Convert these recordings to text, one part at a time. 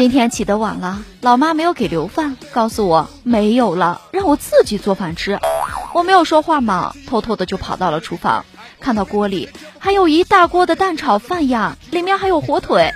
今天起得晚了，老妈没有给留饭，告诉我没有了，让我自己做饭吃。我没有说话嘛，偷偷的就跑到了厨房，看到锅里还有一大锅的蛋炒饭呀，里面还有火腿。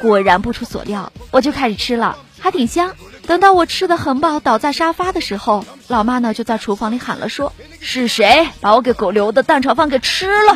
果然不出所料，我就开始吃了，还挺香。等到我吃的很饱，倒在沙发的时候，老妈呢就在厨房里喊了说：“是谁把我给狗留的蛋炒饭给吃了？”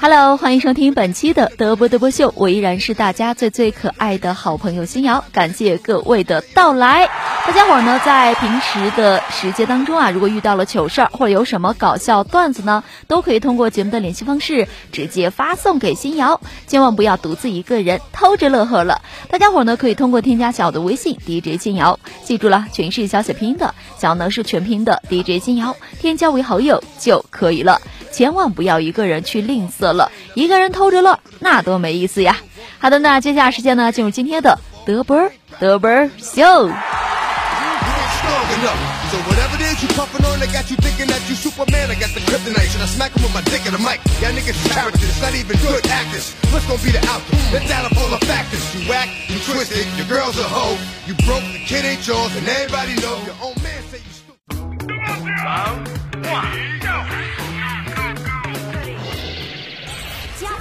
Hello，欢迎收听本期的德波德波秀，我依然是大家最最可爱的好朋友新瑶，感谢各位的到来。大家伙呢，在平时的时间当中啊，如果遇到了糗事儿或者有什么搞笑段子呢，都可以通过节目的联系方式直接发送给新瑶，千万不要独自一个人偷着乐呵了。大家伙呢，可以通过添加小的微信 DJ 新瑶，记住了，全是小写拼音的，小呢是全拼的 DJ 新瑶，添加为好友就可以了。千万不要一个人去吝啬了，一个人偷着乐那多没意思呀。好的，那接下来时间呢，进入今天的德波儿德波秀。I smack 'em with my dick in the mic. Y'all niggas is characters, not even good actors. What's gonna be the outcome? Let's add up all the factors. You whack, you twisted, your girl's a hoe. You broke, the kid ain't yours, and everybody know your own man say you stupid.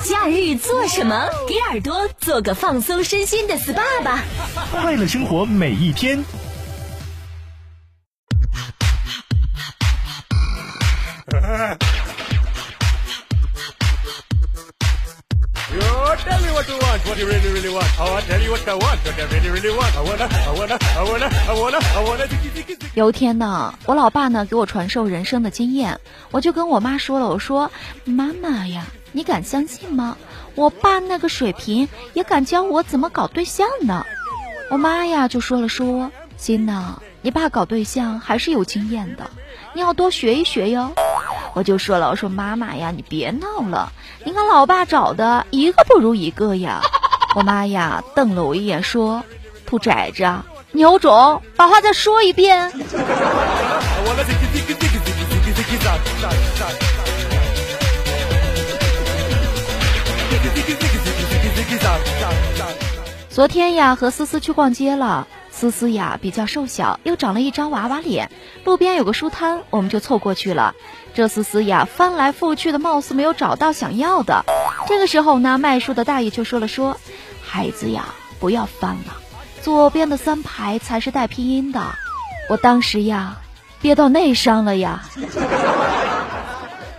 假日做什么？给耳朵做个放松身心的 SPA 吧。快乐生活每一天。有一天呢，我老爸呢给我传授人生的经验，我就跟我妈说了，我说妈妈呀，你敢相信吗？我爸那个水平也敢教我怎么搞对象呢？我妈呀就说了说，心呐，你爸搞对象还是有经验的，你要多学一学哟。我就说了，我说妈妈呀，你别闹了，你看老爸找的一个不如一个呀。我妈呀瞪了我一眼说，兔崽子你有种，把话再说一遍。昨天呀，和思思去逛街了。思思呀比较瘦小，又长了一张娃娃脸。路边有个书摊，我们就凑过去了。这思思呀翻来覆去的，貌似没有找到想要的。这个时候呢，卖书的大爷就说了说：“孩子呀，不要翻了，左边的三排才是带拼音的。”我当时呀，憋到内伤了呀。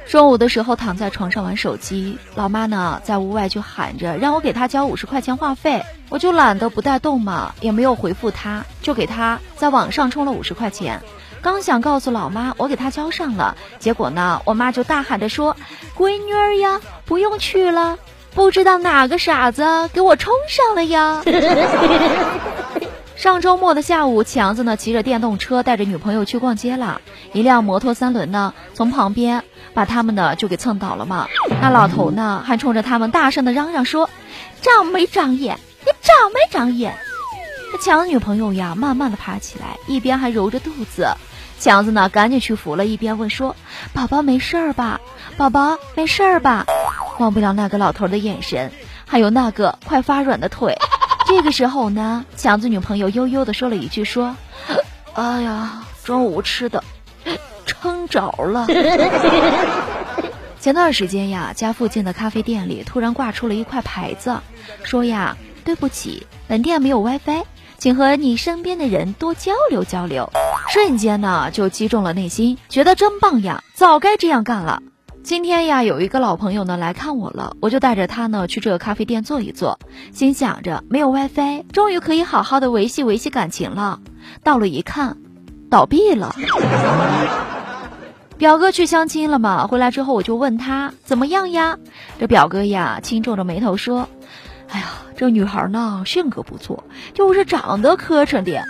中午的时候躺在床上玩手机，老妈呢在屋外就喊着让我给她交五十块钱话费，我就懒得不带动嘛，也没有回复她，就给她在网上充了五十块钱。刚想告诉老妈我给她交上了，结果呢我妈就大喊着说：“闺女儿呀，不用去了，不知道哪个傻子给我充上了呀。”上周末的下午，强子呢骑着电动车带着女朋友去逛街了，一辆摩托三轮呢从旁边把他们呢就给蹭倒了嘛。那老头呢还冲着他们大声的嚷嚷说：“长没长眼？你长没长眼？”强女朋友呀慢慢的爬起来，一边还揉着肚子。强子呢赶紧去扶了，一边问说：“宝宝没事儿吧？宝宝没事儿吧？”忘不了那个老头的眼神，还有那个快发软的腿。这个时候呢，强子女朋友悠悠的说了一句：“说，哎呀，中午吃的撑着了。”前段时间呀，家附近的咖啡店里突然挂出了一块牌子，说呀：“对不起，本店没有 WiFi，请和你身边的人多交流交流。”瞬间呢，就击中了内心，觉得真棒呀，早该这样干了。今天呀，有一个老朋友呢来看我了，我就带着他呢去这个咖啡店坐一坐，心想着没有 WiFi，终于可以好好的维系维系感情了。到了一看，倒闭了。表哥去相亲了嘛，回来之后我就问他怎么样呀？这表哥呀轻皱着眉头说：“哎呀，这女孩呢性格不错，就是长得磕碜点。”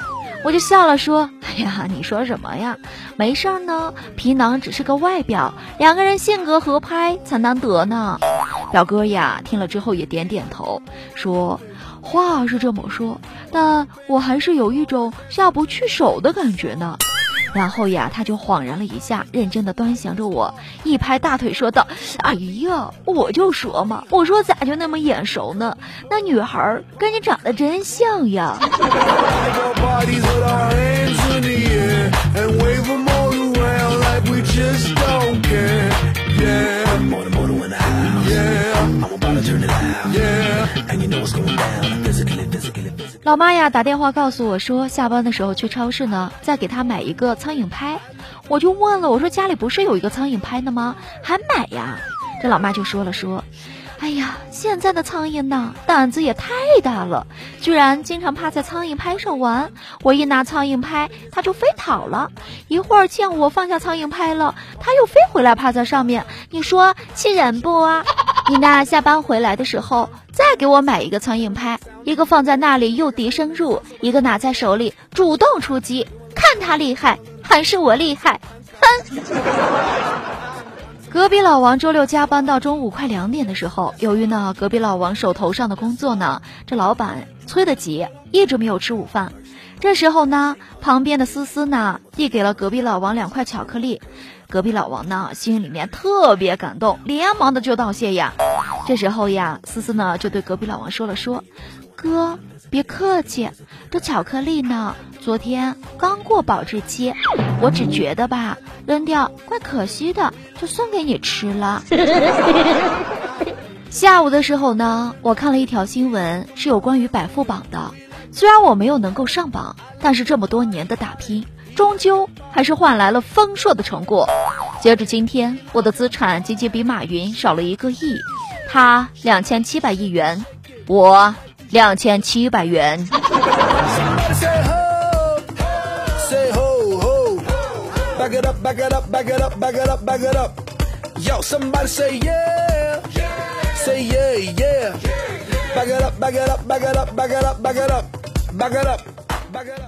我就笑了，说：“哎呀，你说什么呀？没事儿呢，皮囊只是个外表，两个人性格合拍才难得呢。”表哥呀，听了之后也点点头，说：“话是这么说，但我还是有一种下不去手的感觉呢。”然后呀，他就恍然了一下，认真的端详着我，一拍大腿说道：“哎呀，我就说嘛，我说咋就那么眼熟呢？那女孩跟你长得真像呀。”老妈呀，打电话告诉我说下班的时候去超市呢，再给他买一个苍蝇拍。我就问了，我说家里不是有一个苍蝇拍的吗？还买呀！这老妈就说了，说：‘哎呀，现在的苍蝇呢？胆子也太大了，居然经常趴在苍蝇拍上玩。’我一拿苍蝇拍，它就飞跑了。一会儿见我放下苍蝇拍了，它又飞回来趴在上面。你说气人不啊？你那下班回来的时候，再给我买一个苍蝇拍，一个放在那里诱敌深入，一个拿在手里主动出击，看他厉害还是我厉害？哼！隔壁老王周六加班到中午快两点的时候，由于呢隔壁老王手头上的工作呢，这老板催得急，一直没有吃午饭。这时候呢，旁边的思思呢递给了隔壁老王两块巧克力，隔壁老王呢心里面特别感动，连忙的就道谢呀。这时候呀，思思呢就对隔壁老王说了说。哥，别客气，这巧克力呢，昨天刚过保质期，我只觉得吧，扔掉怪可惜的，就送给你吃了。下午的时候呢，我看了一条新闻，是有关于百富榜的。虽然我没有能够上榜，但是这么多年的打拼，终究还是换来了丰硕的成果。截至今天，我的资产仅仅比马云少了一个亿，他两千七百亿元，我。两千七百元。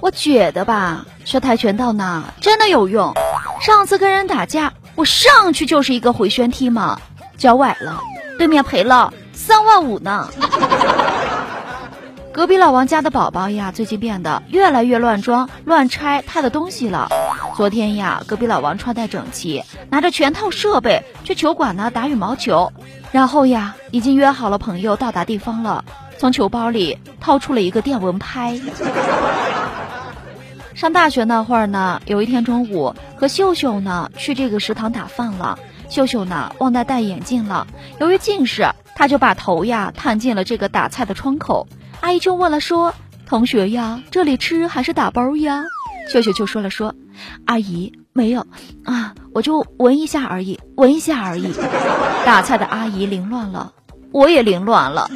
我觉得吧，学跆拳道呢真的有用。上次跟人打架，我上去就是一个回旋踢嘛，脚崴了，对面赔了三万五呢。隔壁老王家的宝宝呀，最近变得越来越乱装、乱拆他的东西了。昨天呀，隔壁老王穿戴整齐，拿着全套设备去球馆呢打羽毛球。然后呀，已经约好了朋友到达地方了，从球包里掏出了一个电蚊拍。上大学那会儿呢，有一天中午和秀秀呢去这个食堂打饭了。秀秀呢忘带戴眼镜了，由于近视，他就把头呀探进了这个打菜的窗口。阿姨就问了说：“同学呀，这里吃还是打包呀？”秀秀就说了说：“阿姨没有啊，我就闻一下而已，闻一下而已。”打菜的阿姨凌乱了，我也凌乱了。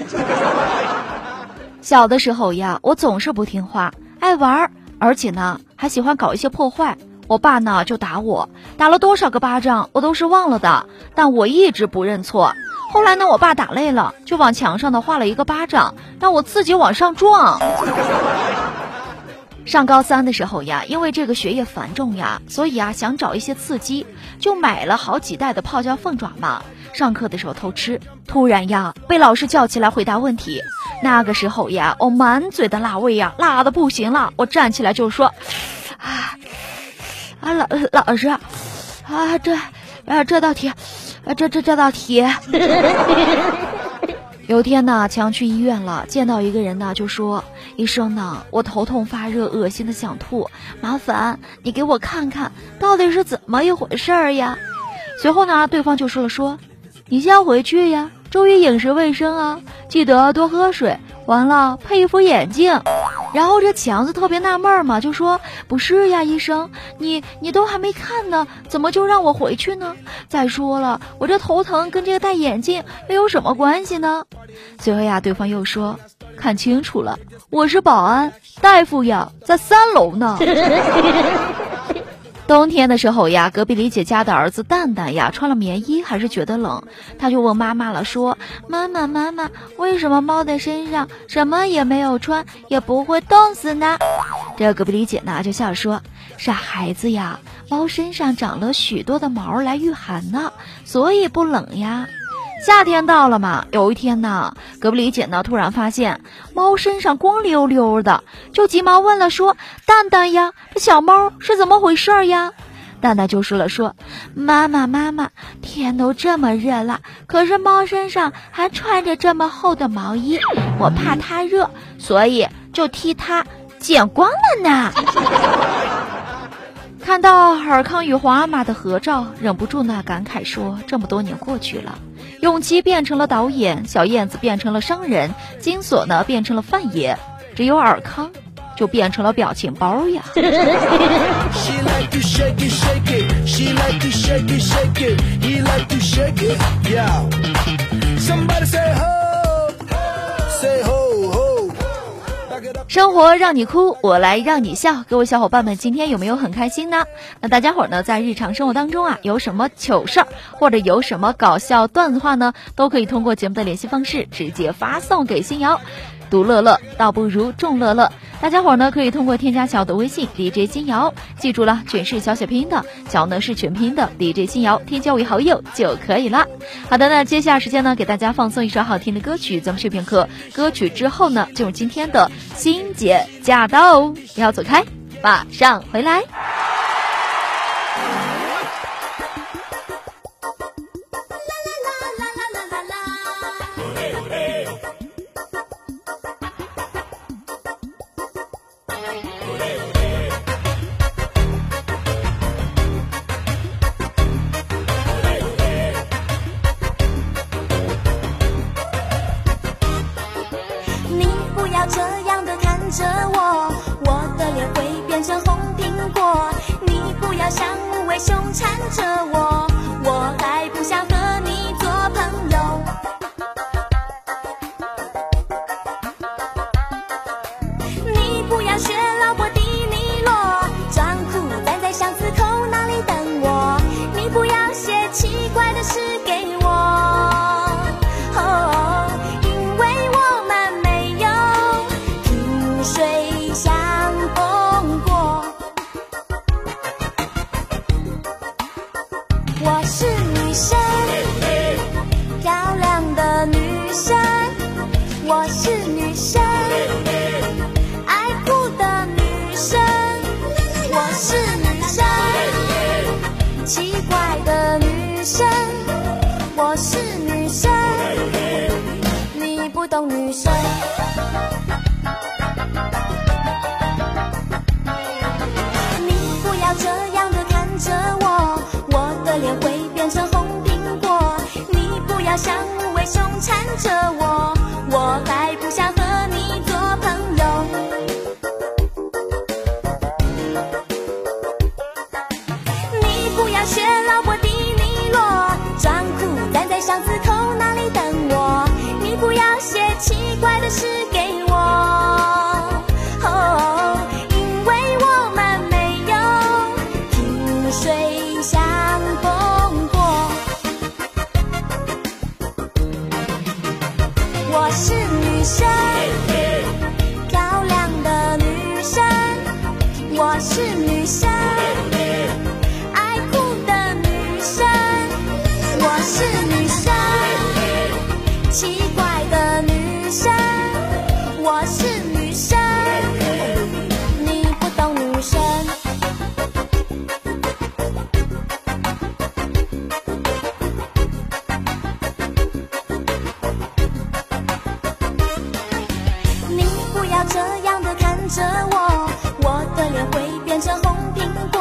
小的时候呀，我总是不听话，爱玩，而且呢还喜欢搞一些破坏。我爸呢就打我，打了多少个巴掌我都是忘了的，但我一直不认错。后来呢，我爸打累了，就往墙上呢画了一个巴掌，让我自己往上撞。上高三的时候呀，因为这个学业繁重呀，所以啊想找一些刺激，就买了好几袋的泡椒凤爪嘛。上课的时候偷吃，突然呀被老师叫起来回答问题。那个时候呀，我满嘴的辣味呀，辣的不行了。我站起来就说：“啊啊老老师啊，这啊这道题，啊这这这道题。”有天呢，强去医院了，见到一个人呢，就说：“医生呢，我头痛发热，恶心的想吐，麻烦你给我看看到底是怎么一回事儿呀？”随后呢，对方就说了：“说你先回去呀，注意饮食卫生啊，记得多喝水，完了配一副眼镜。”然后这强子特别纳闷嘛，就说：“不是呀，医生，你你都还没看呢，怎么就让我回去呢？再说了，我这头疼跟这个戴眼镜又有什么关系呢？”随后呀，对方又说：“看清楚了，我是保安，大夫呀在三楼呢。”冬天的时候呀，隔壁李姐家的儿子蛋蛋呀穿了棉衣，还是觉得冷，他就问妈妈了，说：“妈妈妈妈，为什么猫的身上什么也没有穿，也不会冻死呢？”这隔壁李姐呢就笑说：“傻孩子呀，猫身上长了许多的毛来御寒呢，所以不冷呀。”夏天到了嘛，有一天呢，隔壁李姐呢突然发现猫身上光溜溜的，就急忙问了说：“蛋蛋呀，这小猫是怎么回事呀？”蛋蛋就说了说：“妈妈妈妈，天都这么热了，可是猫身上还穿着这么厚的毛衣，我怕它热，所以就替它剪光了呢。”看到尔康与皇阿玛的合照，忍不住呢感慨说：“这么多年过去了，永琪变成了导演，小燕子变成了商人，金锁呢变成了范爷，只有尔康就变成了表情包呀。”生活让你哭，我来让你笑。各位小伙伴们，今天有没有很开心呢？那大家伙呢，在日常生活当中啊，有什么糗事儿，或者有什么搞笑段子话呢，都可以通过节目的联系方式直接发送给新瑶。独乐乐倒不如众乐乐，大家伙儿呢可以通过添加小的微信 DJ 金瑶，记住了，全是小写拼音的，小呢是全拼音的 DJ 金瑶，添加为好友就可以了。好的，那接下来时间呢，给大家放送一首好听的歌曲，咱们睡片刻。歌曲之后呢，进入今天的欣姐驾到，不要走开，马上回来。我是女生，像红苹果。你不要像无尾熊缠着我，我还不想和你是女生，漂亮的女生，着我我的脸会变成红苹果。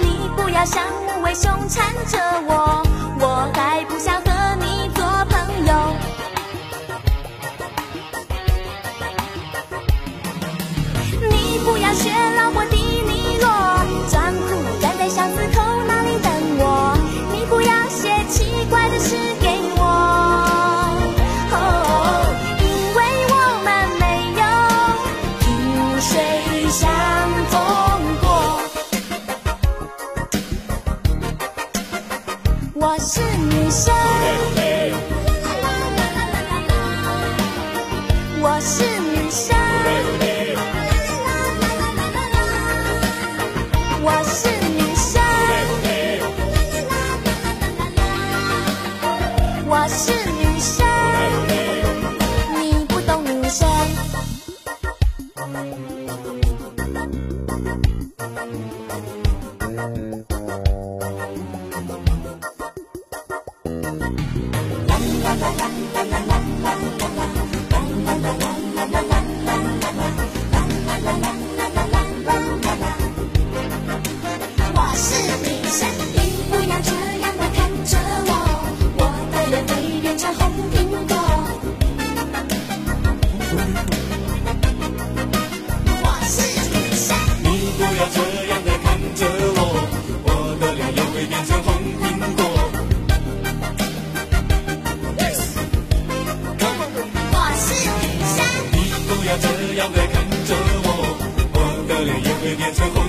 你不要像无尾熊缠着我我还不想 lives